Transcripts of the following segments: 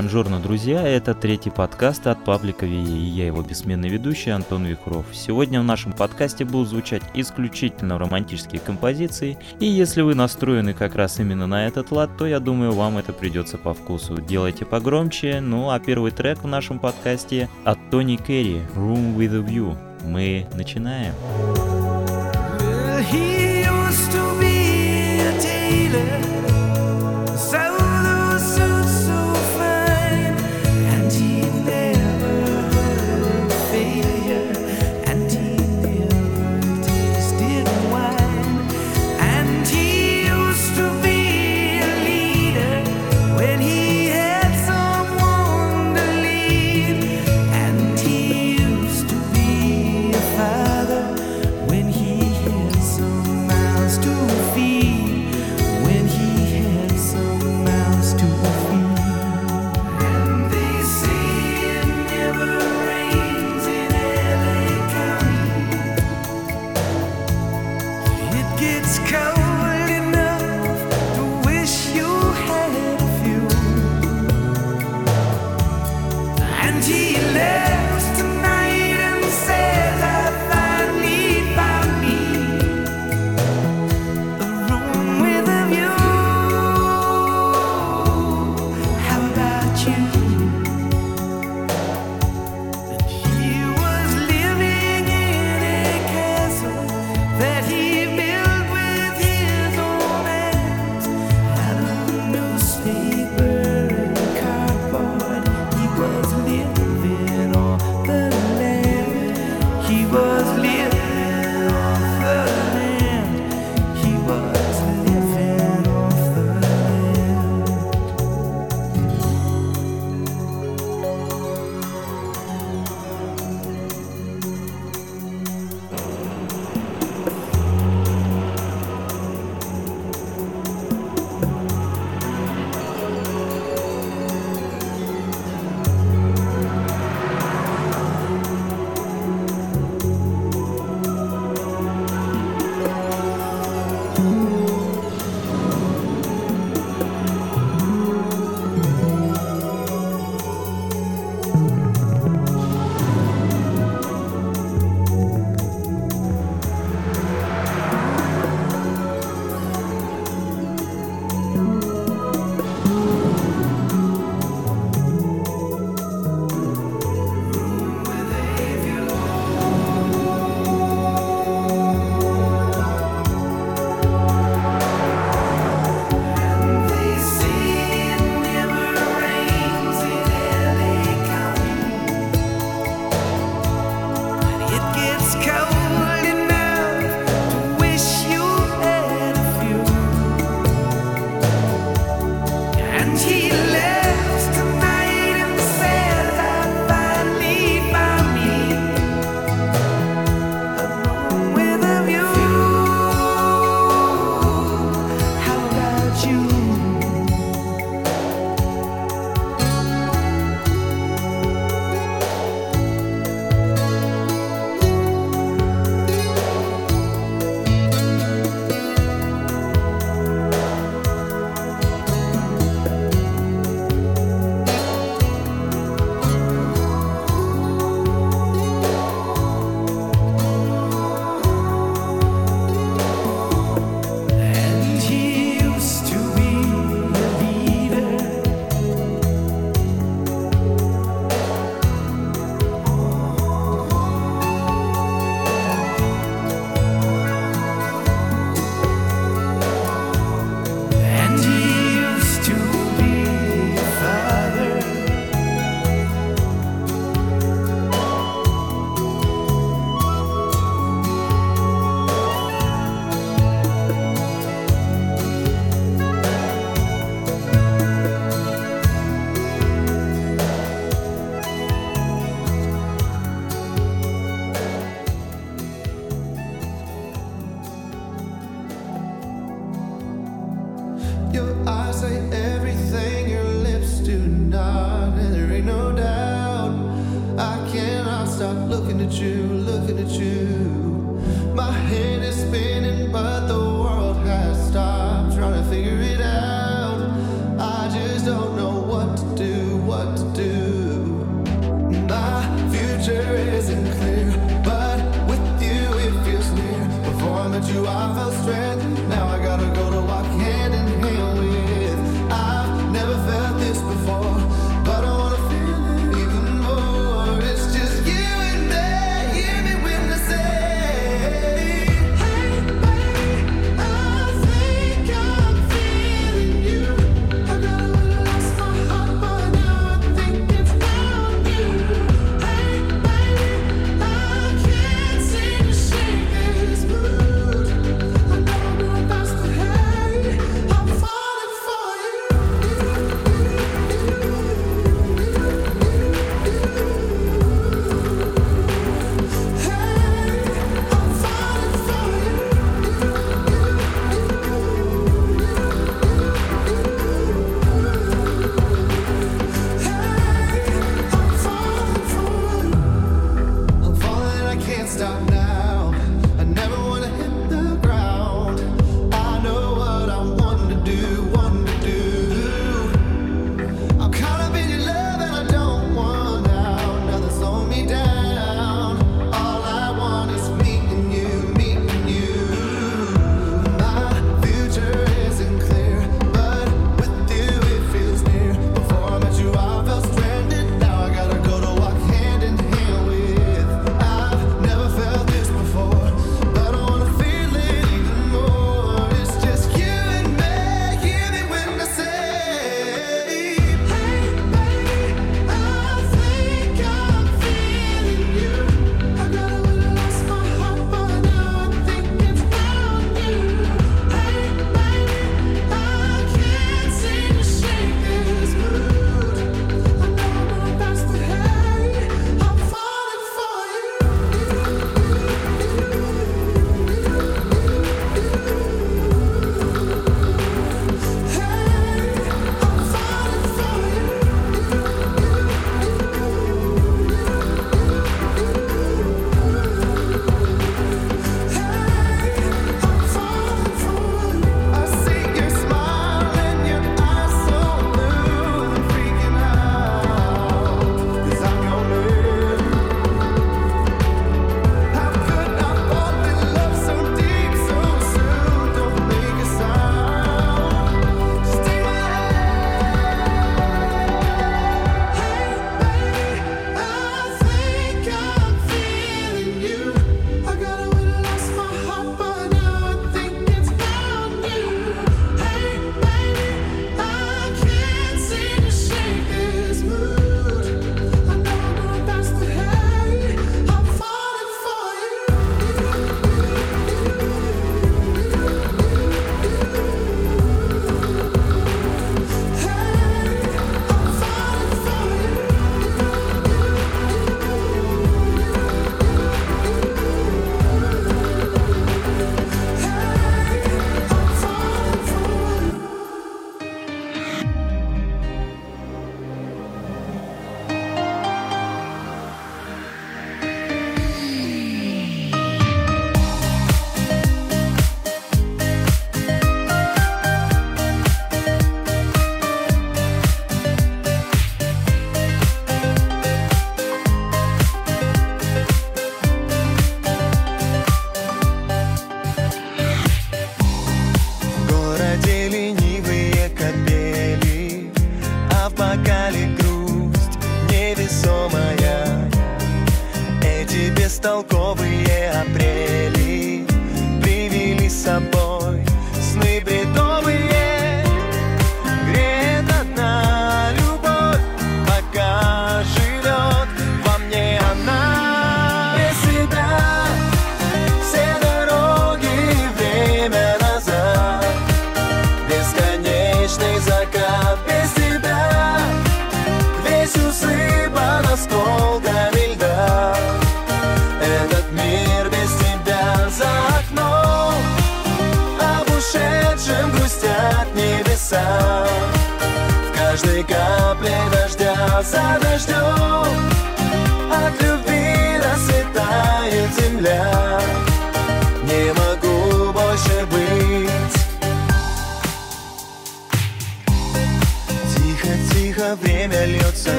Бонжорно, друзья, это третий подкаст от паблика ВИЕ, и я его бессменный ведущий Антон Вихров. Сегодня в нашем подкасте будут звучать исключительно романтические композиции, и если вы настроены как раз именно на этот лад, то я думаю, вам это придется по вкусу. Делайте погромче, ну а первый трек в нашем подкасте от Тони Керри «Room with a View». Мы начинаем. He used to be a.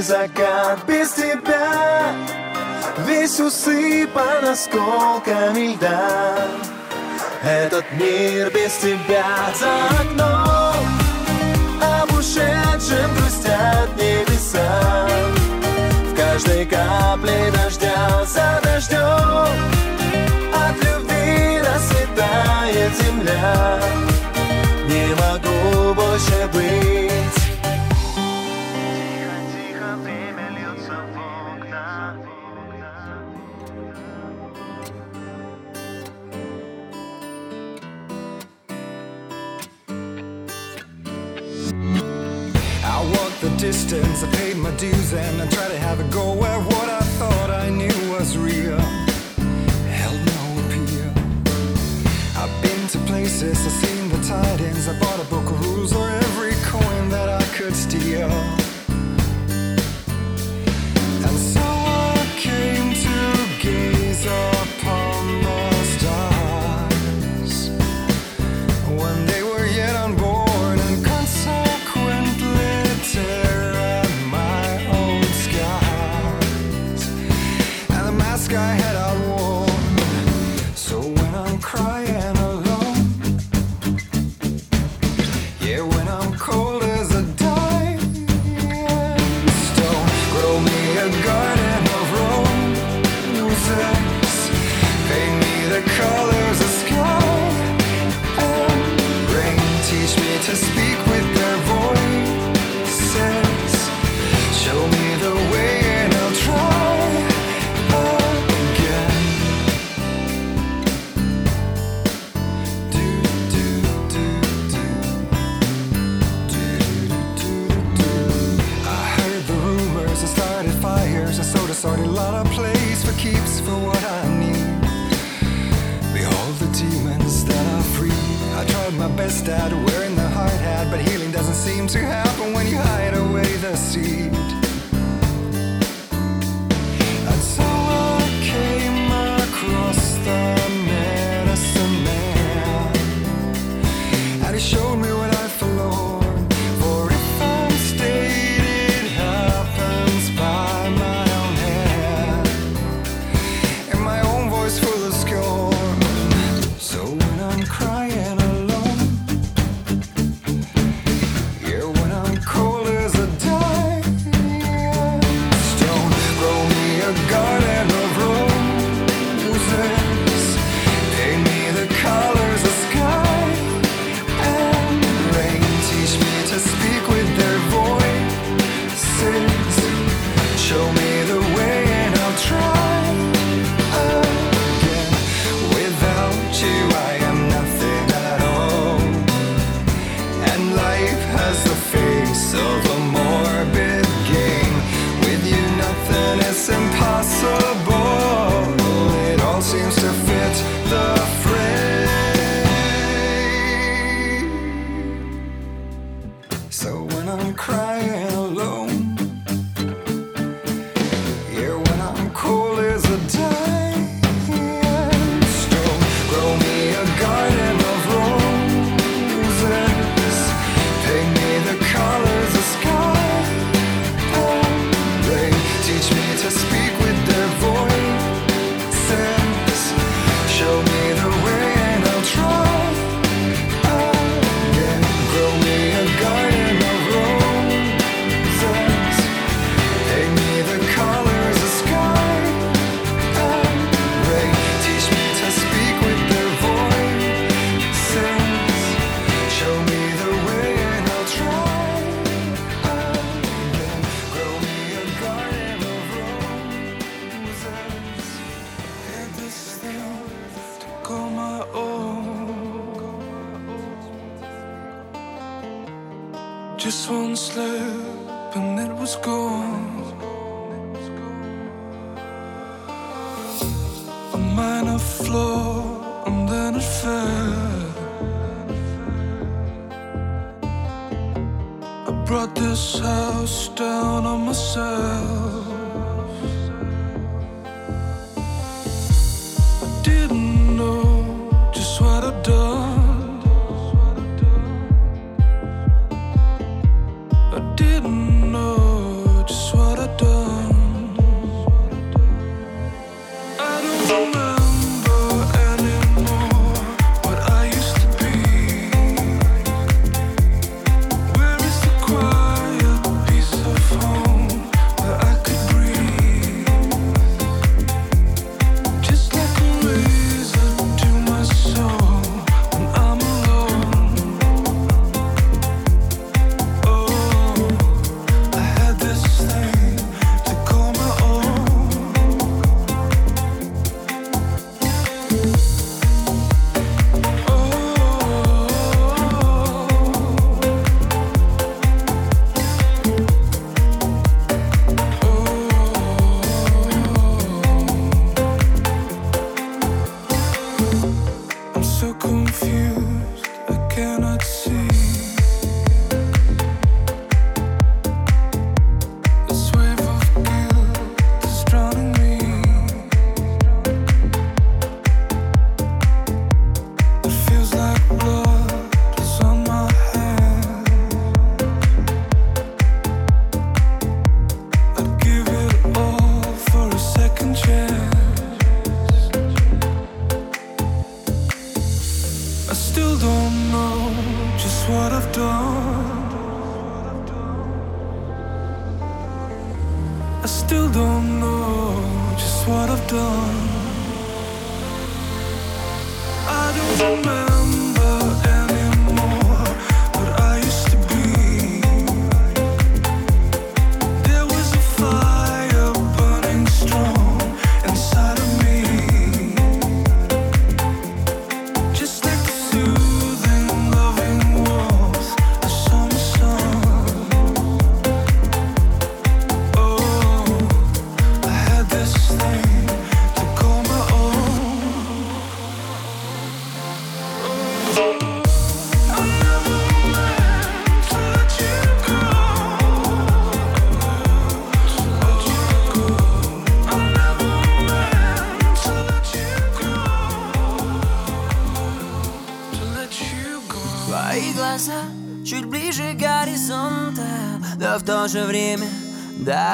Закат без тебя. Весь усыпан осколками льда. Этот мир без тебя за окном Об ушедшем грустят небеса. В каждой капле дождя за дождем От любви расцветает земля. Не могу больше быть the distance. I paid my dues and I tried to have a go at what I thought I knew was real. Held no appeal. I've been to places, I've seen the tidings. I bought a book of rules or every coin that I could steal.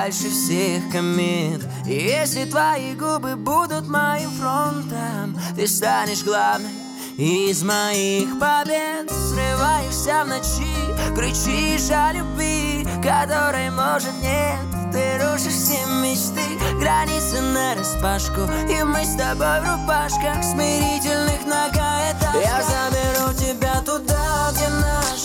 Дальше всех комет И если твои губы будут моим фронтом Ты станешь главной из моих побед. Срываешься в ночи, кричишь о любви Которой может нет. Ты рушишь все мечты Границы нараспашку И мы с тобой в рубашках Смирительных многоэтажках Я заберу тебя туда, где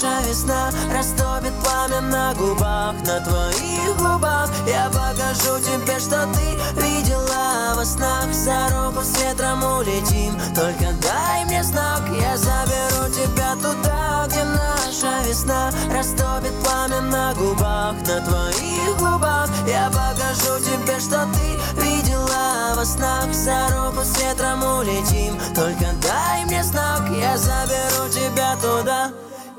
наша весна Растопит пламя на губах На твоих губах. Я покажу тебе, что ты видела во снах. За руку с ветром улетим Только дай мне знак. Я заберу тебя туда, где наша весна Растопит пламя на губах На твоих губах. Я покажу тебе, что ты видела во снах. За руку с ветром улетим Только дай мне знак. Я заберу тебя туда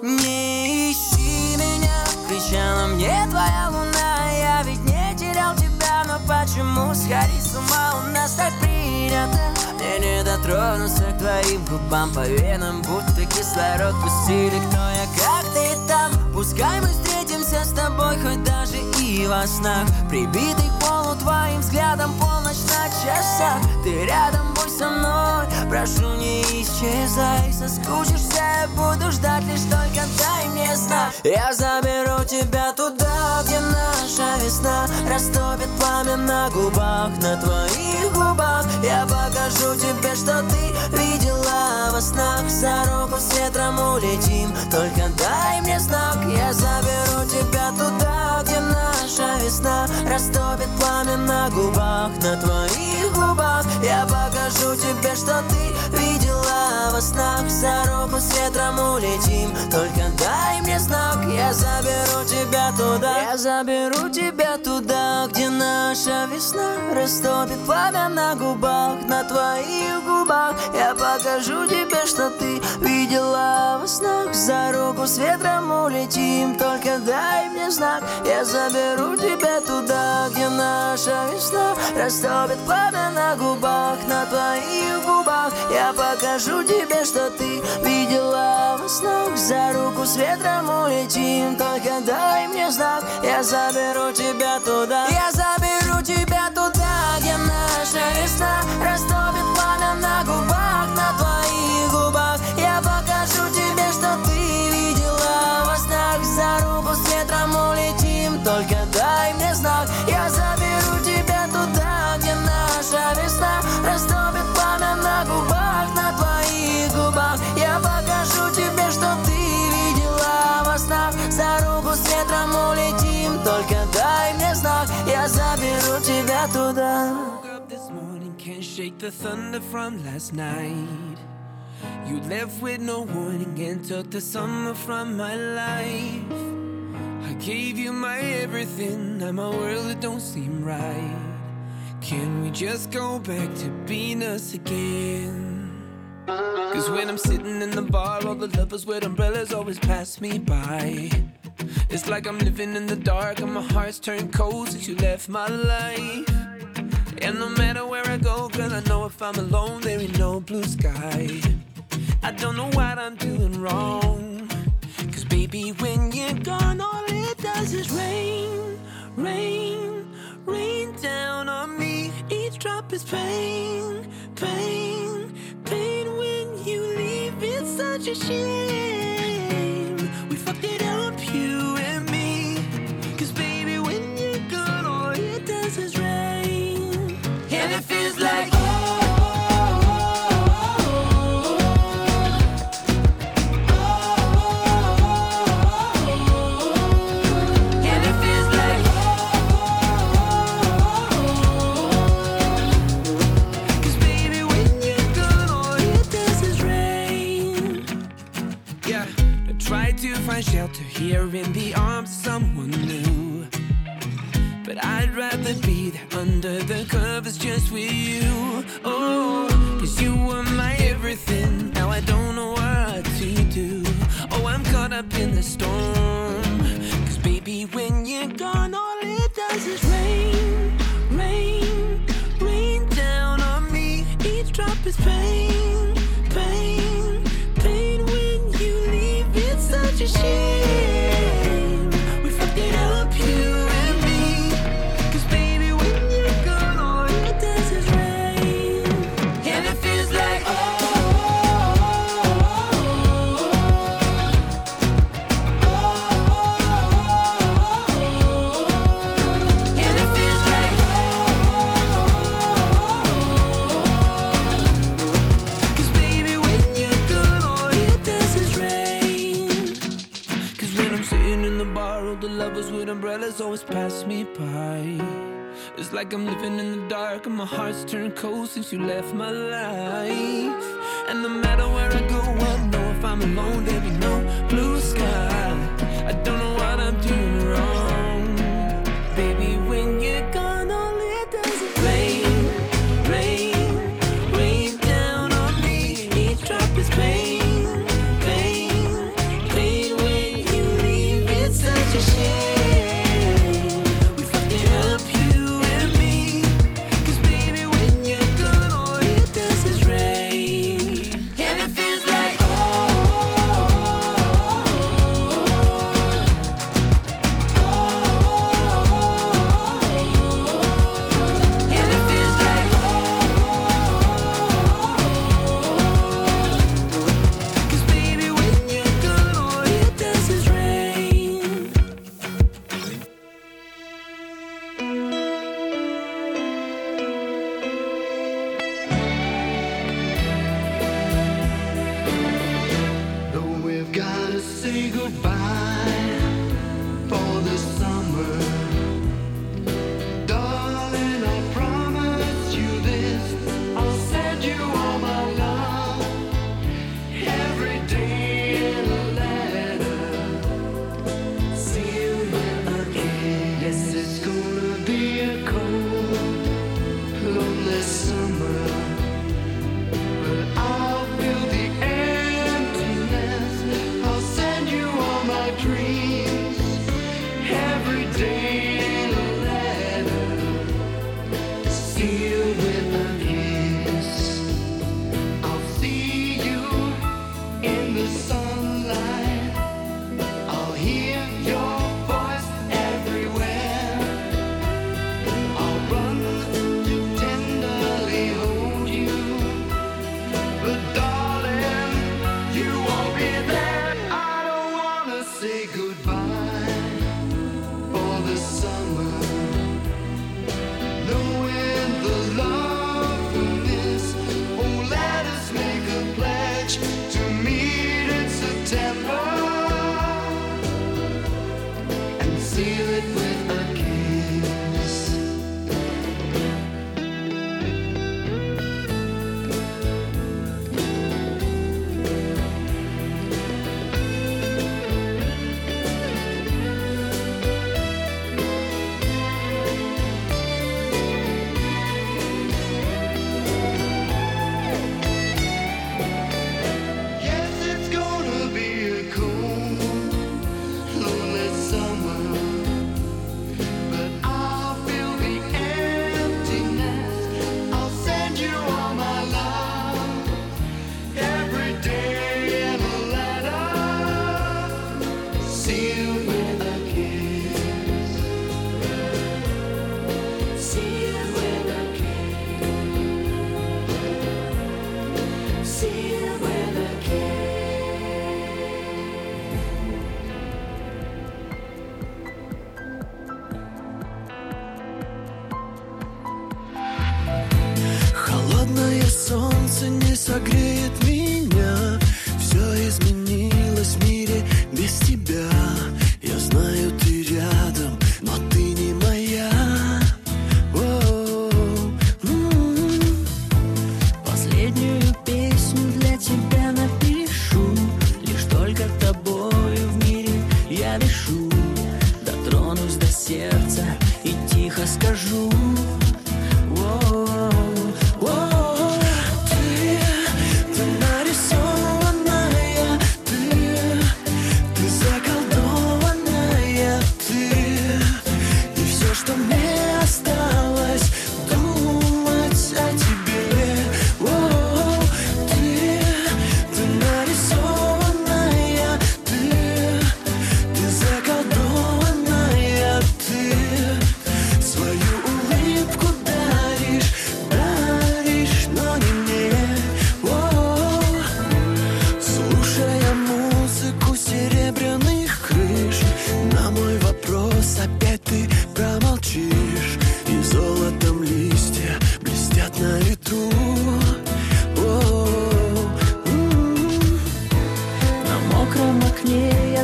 Не ищи меня Кричала мне твоя луна. Я ведь не терял тебя Но почему сходить с ума? У нас так принято. Мне не дотронуться к твоим губам По венам будто кислород пустили. Кто я, как ты там? Пускай мы встретимся с тобой Хоть даже и во снах. Прибитый к твоим взглядом Полночь на часах. Ты рядом, будь со мной. Прошу, не исчезай. Соскучишься, я буду ждать Лишь только дай мне знак Я заберу тебя туда, где наша весна Растопит пламя на губах На твоих губах. Я покажу тебе, что ты видела во снах. За руку с ветром улетим Только дай мне знак. Я заберу тебя туда, где наша весна Растопит пламя на губах На твоих губах Я покажу тебе, что ты видела во снах За руку с ветром улетим. Только дай мне знак, я заберу тебя туда. Я заберу тебя туда, где наша весна Растопит пламя на губах, на твоих губах. Я покажу тебе, что ты видела во снах. За руку с ветром улетим, только дай мне знак Я заберу тебя туда, где наша весна Растопит пламя на губах, на твоих губах. Я покажу тебе, что ты видела во снах. За руку с ветром улетим, только дай мне знак. Я заберу тебя туда. Я заберу тебя туда, где наша весна Растопит Я заберу тебя туда woke up this morning, can't shake the thunder from last night. You left with no warning and took the summer from my life. I gave you my everything, now my world it don't seem right. Can we just go back to being us again? Cause when I'm sitting in the bar, all the lovers with umbrellas always pass me by. It's like I'm living in the dark and my heart's turned cold since you left my life. And no matter where I go, girl, I know if I'm alone, there ain't no blue sky. I don't know what I'm doing wrong. Cause baby, when you're gone, all it does is rain, rain, rain down on me. Each drop is pain, pain, pain when you leave. It's such a shame. We fucked it up, you here in the arms of someone new. But I'd rather be there under the covers just with you. Oh, cause you were my everything. Now I don't know what to do. Oh, I'm caught up in the storm. Like I'm living in the dark and my heart's turned cold since you left my life. And no matter where I go, I know if I'm alone, there'll be no blue sky. I don't know what I'm doing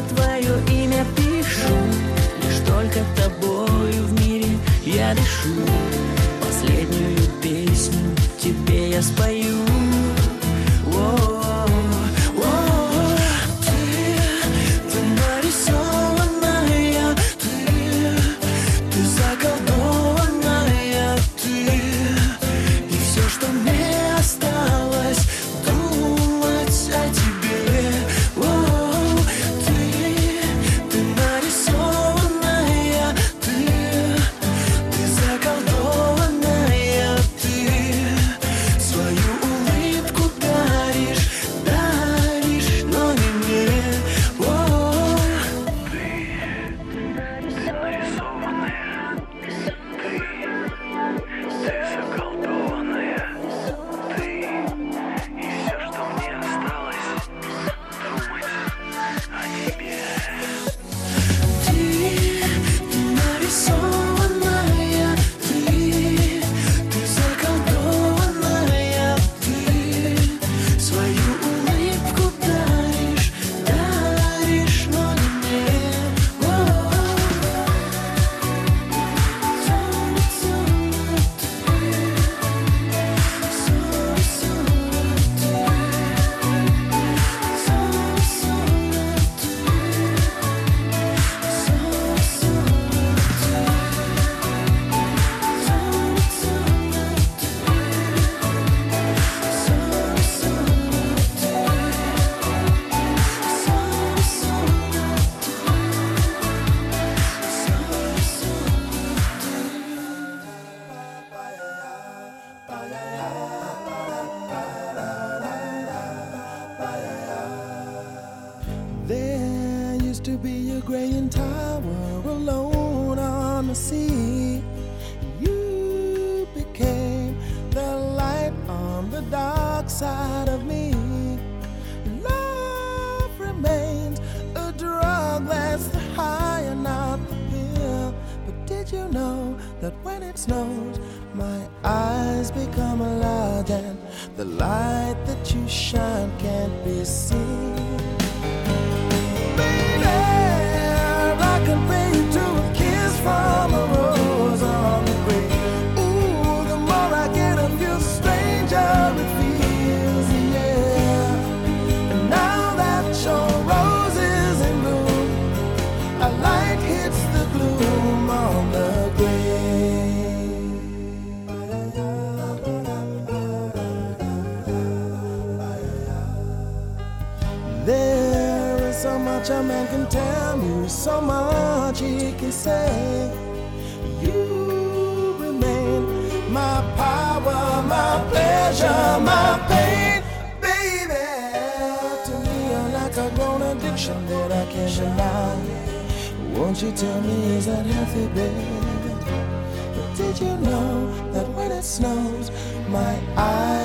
твое имя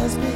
eyes become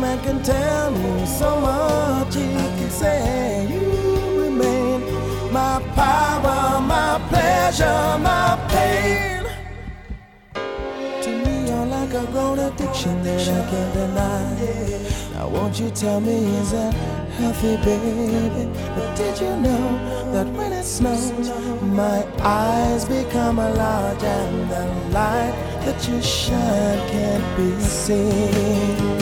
man can tell me, so much he can say. You remain my power, my pleasure, my pain. To me, you're like a grown addiction that I can't deny. Now, won't you tell me, is that healthy, baby? But did you know that when it snows, my eyes become a large and the light that you shine can't be seen?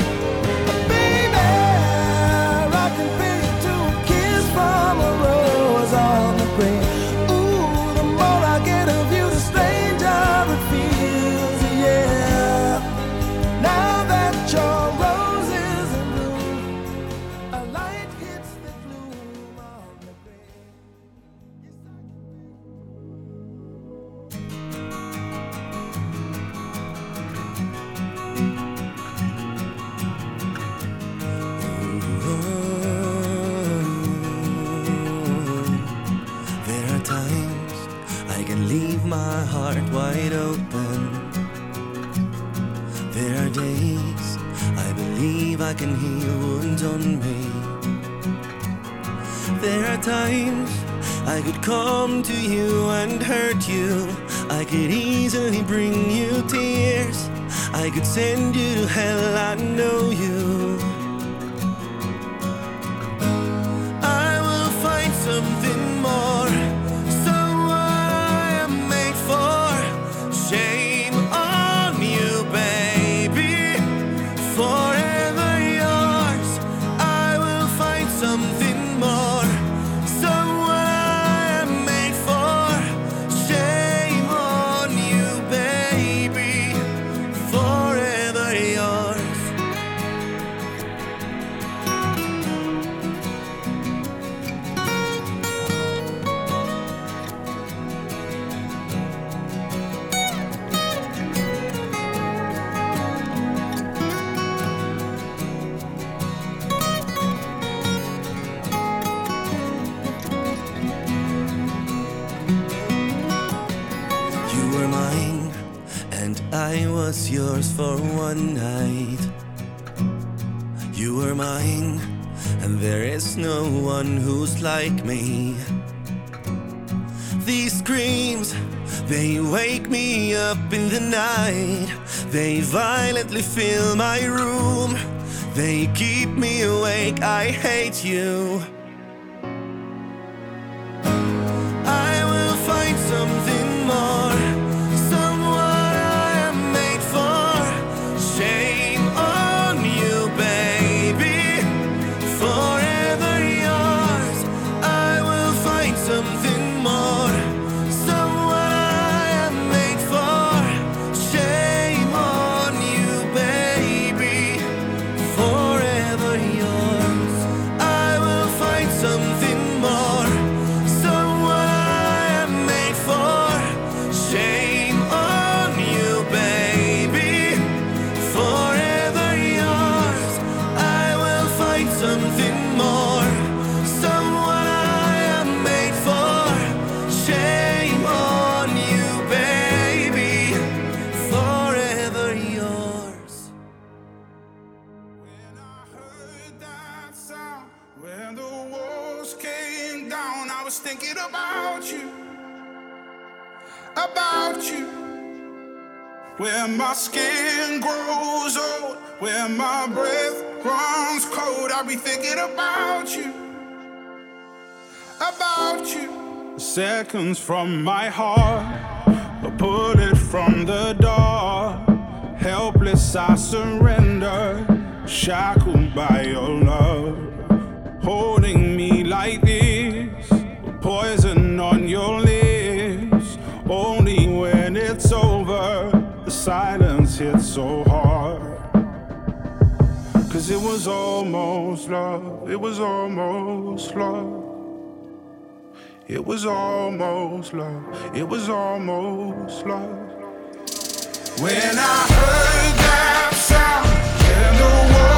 I was yours for one night. You were mine, and there is no one who's like me. These screams, they wake me up in the night. They violently fill my room. They keep me awake. I hate you. Where my skin grows old, where my breath runs cold, I'll be thinking about you, about you. Seconds from my heart, a bullet from the dark. Helpless, I surrender, shackled by your love. Holding me like so hard. Cause it was almost love, it was almost love. It was almost love, it was almost love. When I heard that sound, and the walls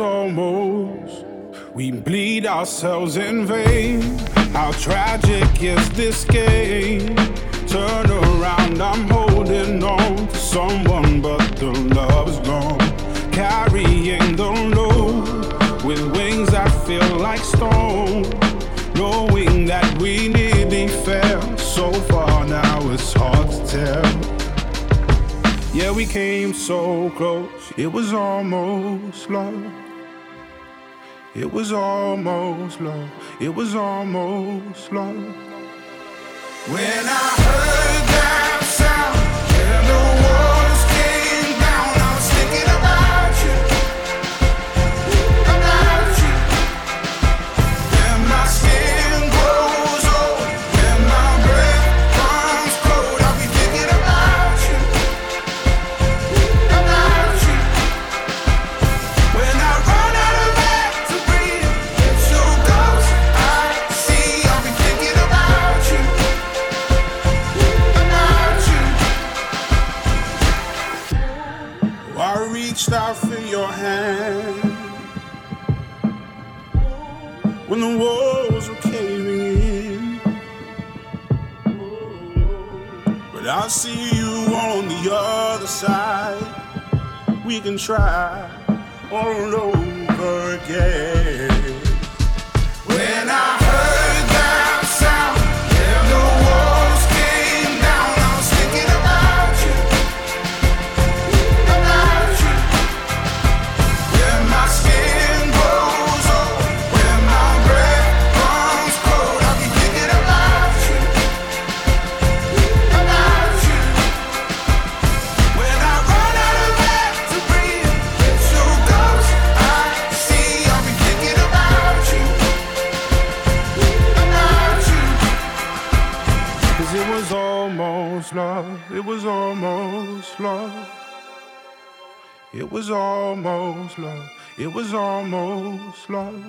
almost. We bleed ourselves in vain. How tragic is this game? Turn around, I'm holding on to someone, but the love is gone. Carrying the load with wings that feel like stone. Knowing that we nearly fell so far now, it's hard to tell. Yeah, we came so close, it was almost love. It was almost love. It was almost love. When I heard We can try all over again. Was almost love. It was almost love.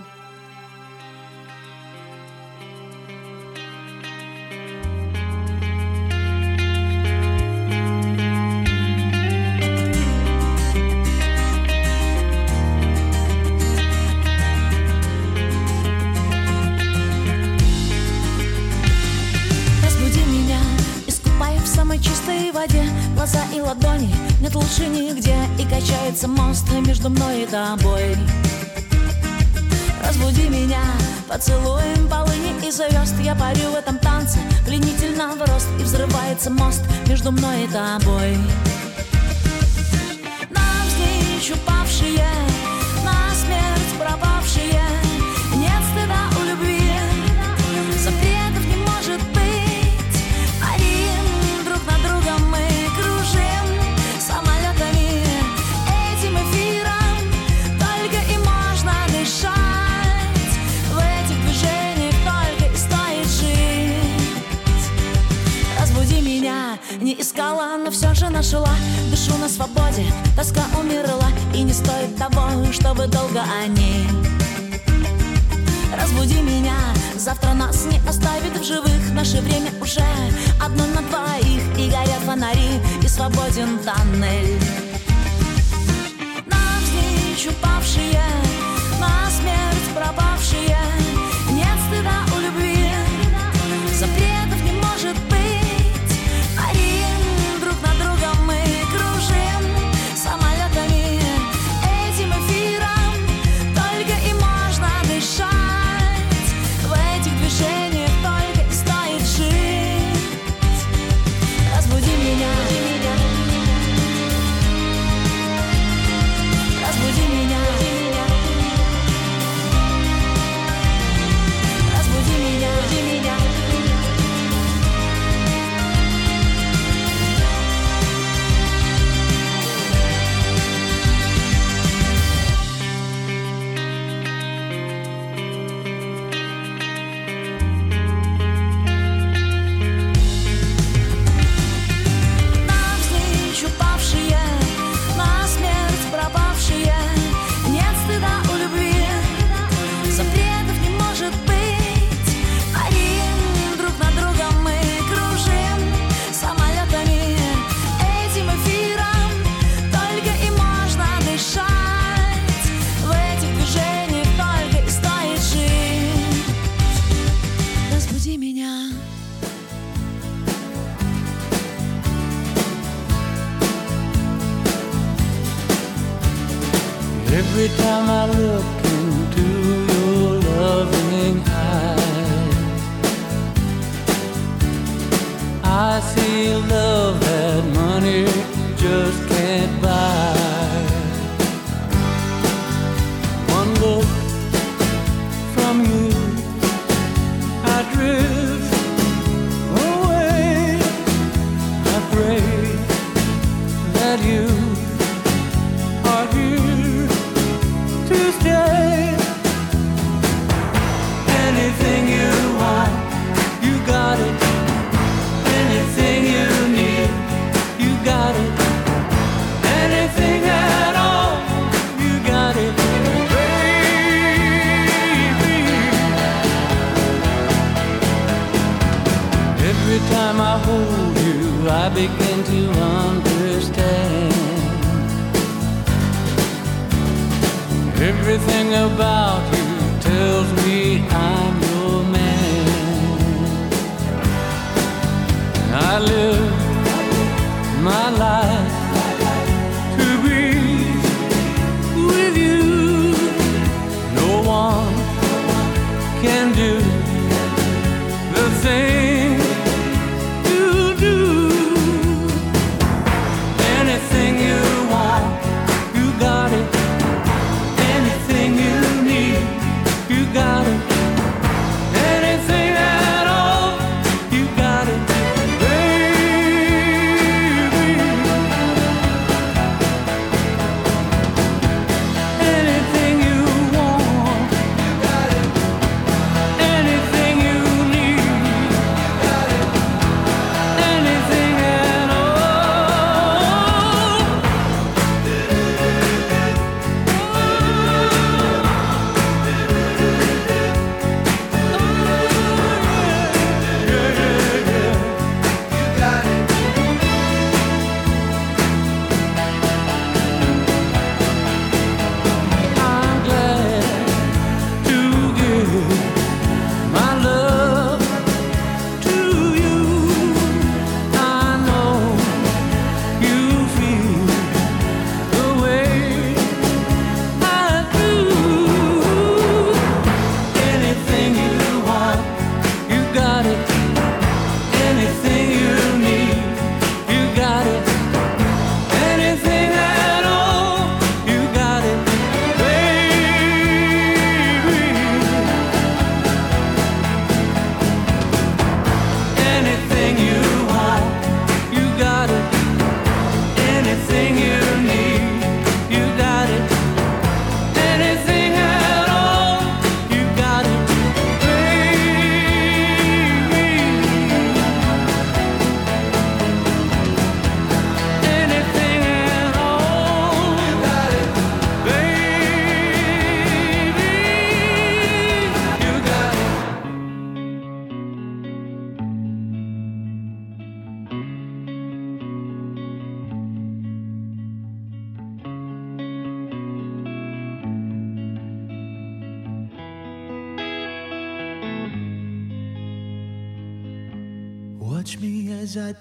Качается мост между мной и тобой. Разбуди меня, поцелуем полыни и звезд. Я парю в этом танце, пленительно в рост И взрывается мост между мной и тобой. Навзничь упавшие, на смерть пропавшие свободе, тоска умерла И не стоит того, чтобы долго о ней. Разбуди меня, завтра нас не оставит в живых. Наше время уже одно на двоих И горят фонари, и свободен тоннель. Навзничь упавшие, на смерть пропавшие. Нет стыда у любви,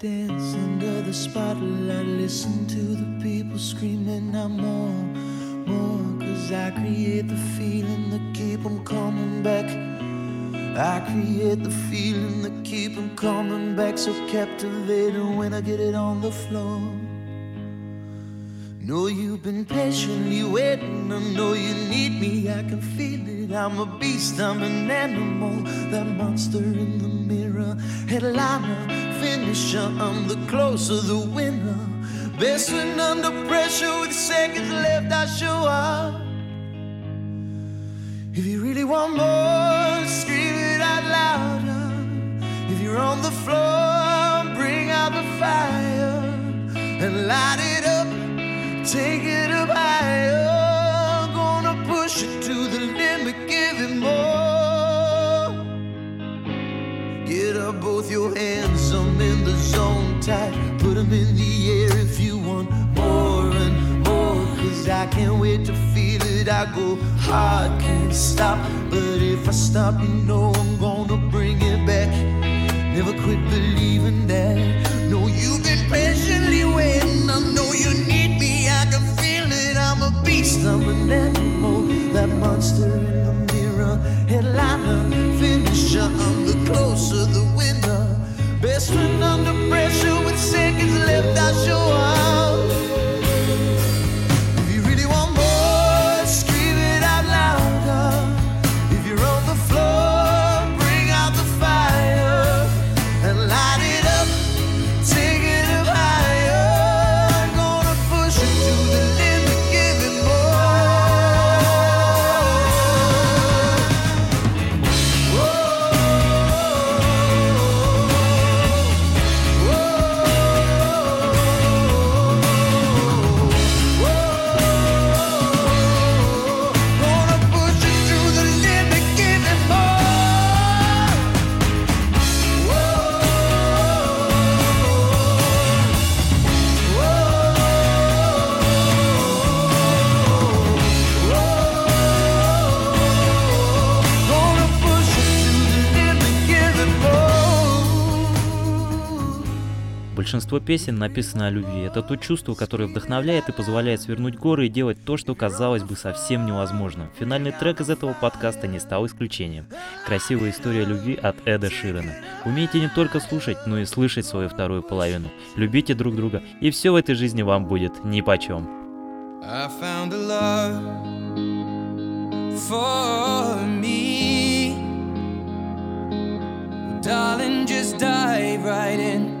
dance under the spotlight. Listen to the people screaming, I'm more, more. Cause I create the feeling that keep 'em coming back. I create the feeling that keep 'em coming back. So captivating when I get it on the floor. Know you've been patiently waiting. I know you need me. I can feel it. I'm a beast. I'm an animal. That monster in the mirror. Headliner, finisher. I'm the closer, the winner. Best when under pressure with seconds left. I show up. If you really want more, scream it out louder. If you're on the floor, bring out the fire and light it up. Take it up higher. Both your hands, some in the zone tight. Put them in the air if you want more and more. Cause I can't wait to feel it. I go hard, can't stop. But if I stop, you know I'm gonna bring it back. Never quit believing that. No, you've been patiently waiting. I know you need me. I can feel it. I'm a beast. I'm an animal. That monster in the mirror. Headliner, finisher. I'm the closer the. Swim under pressure with seconds left, I show up. Большинство песен написано о любви. Это то чувство, которое вдохновляет и позволяет свернуть горы и делать то, что казалось бы совсем невозможным. Финальный трек из этого подкаста не стал исключением. Красивая история любви от Эда Ширена. Умейте не только слушать, но и слышать свою вторую половину. Любите друг друга, и все в этой жизни вам будет нипочем. I found a love for me. Darling, just dive right in.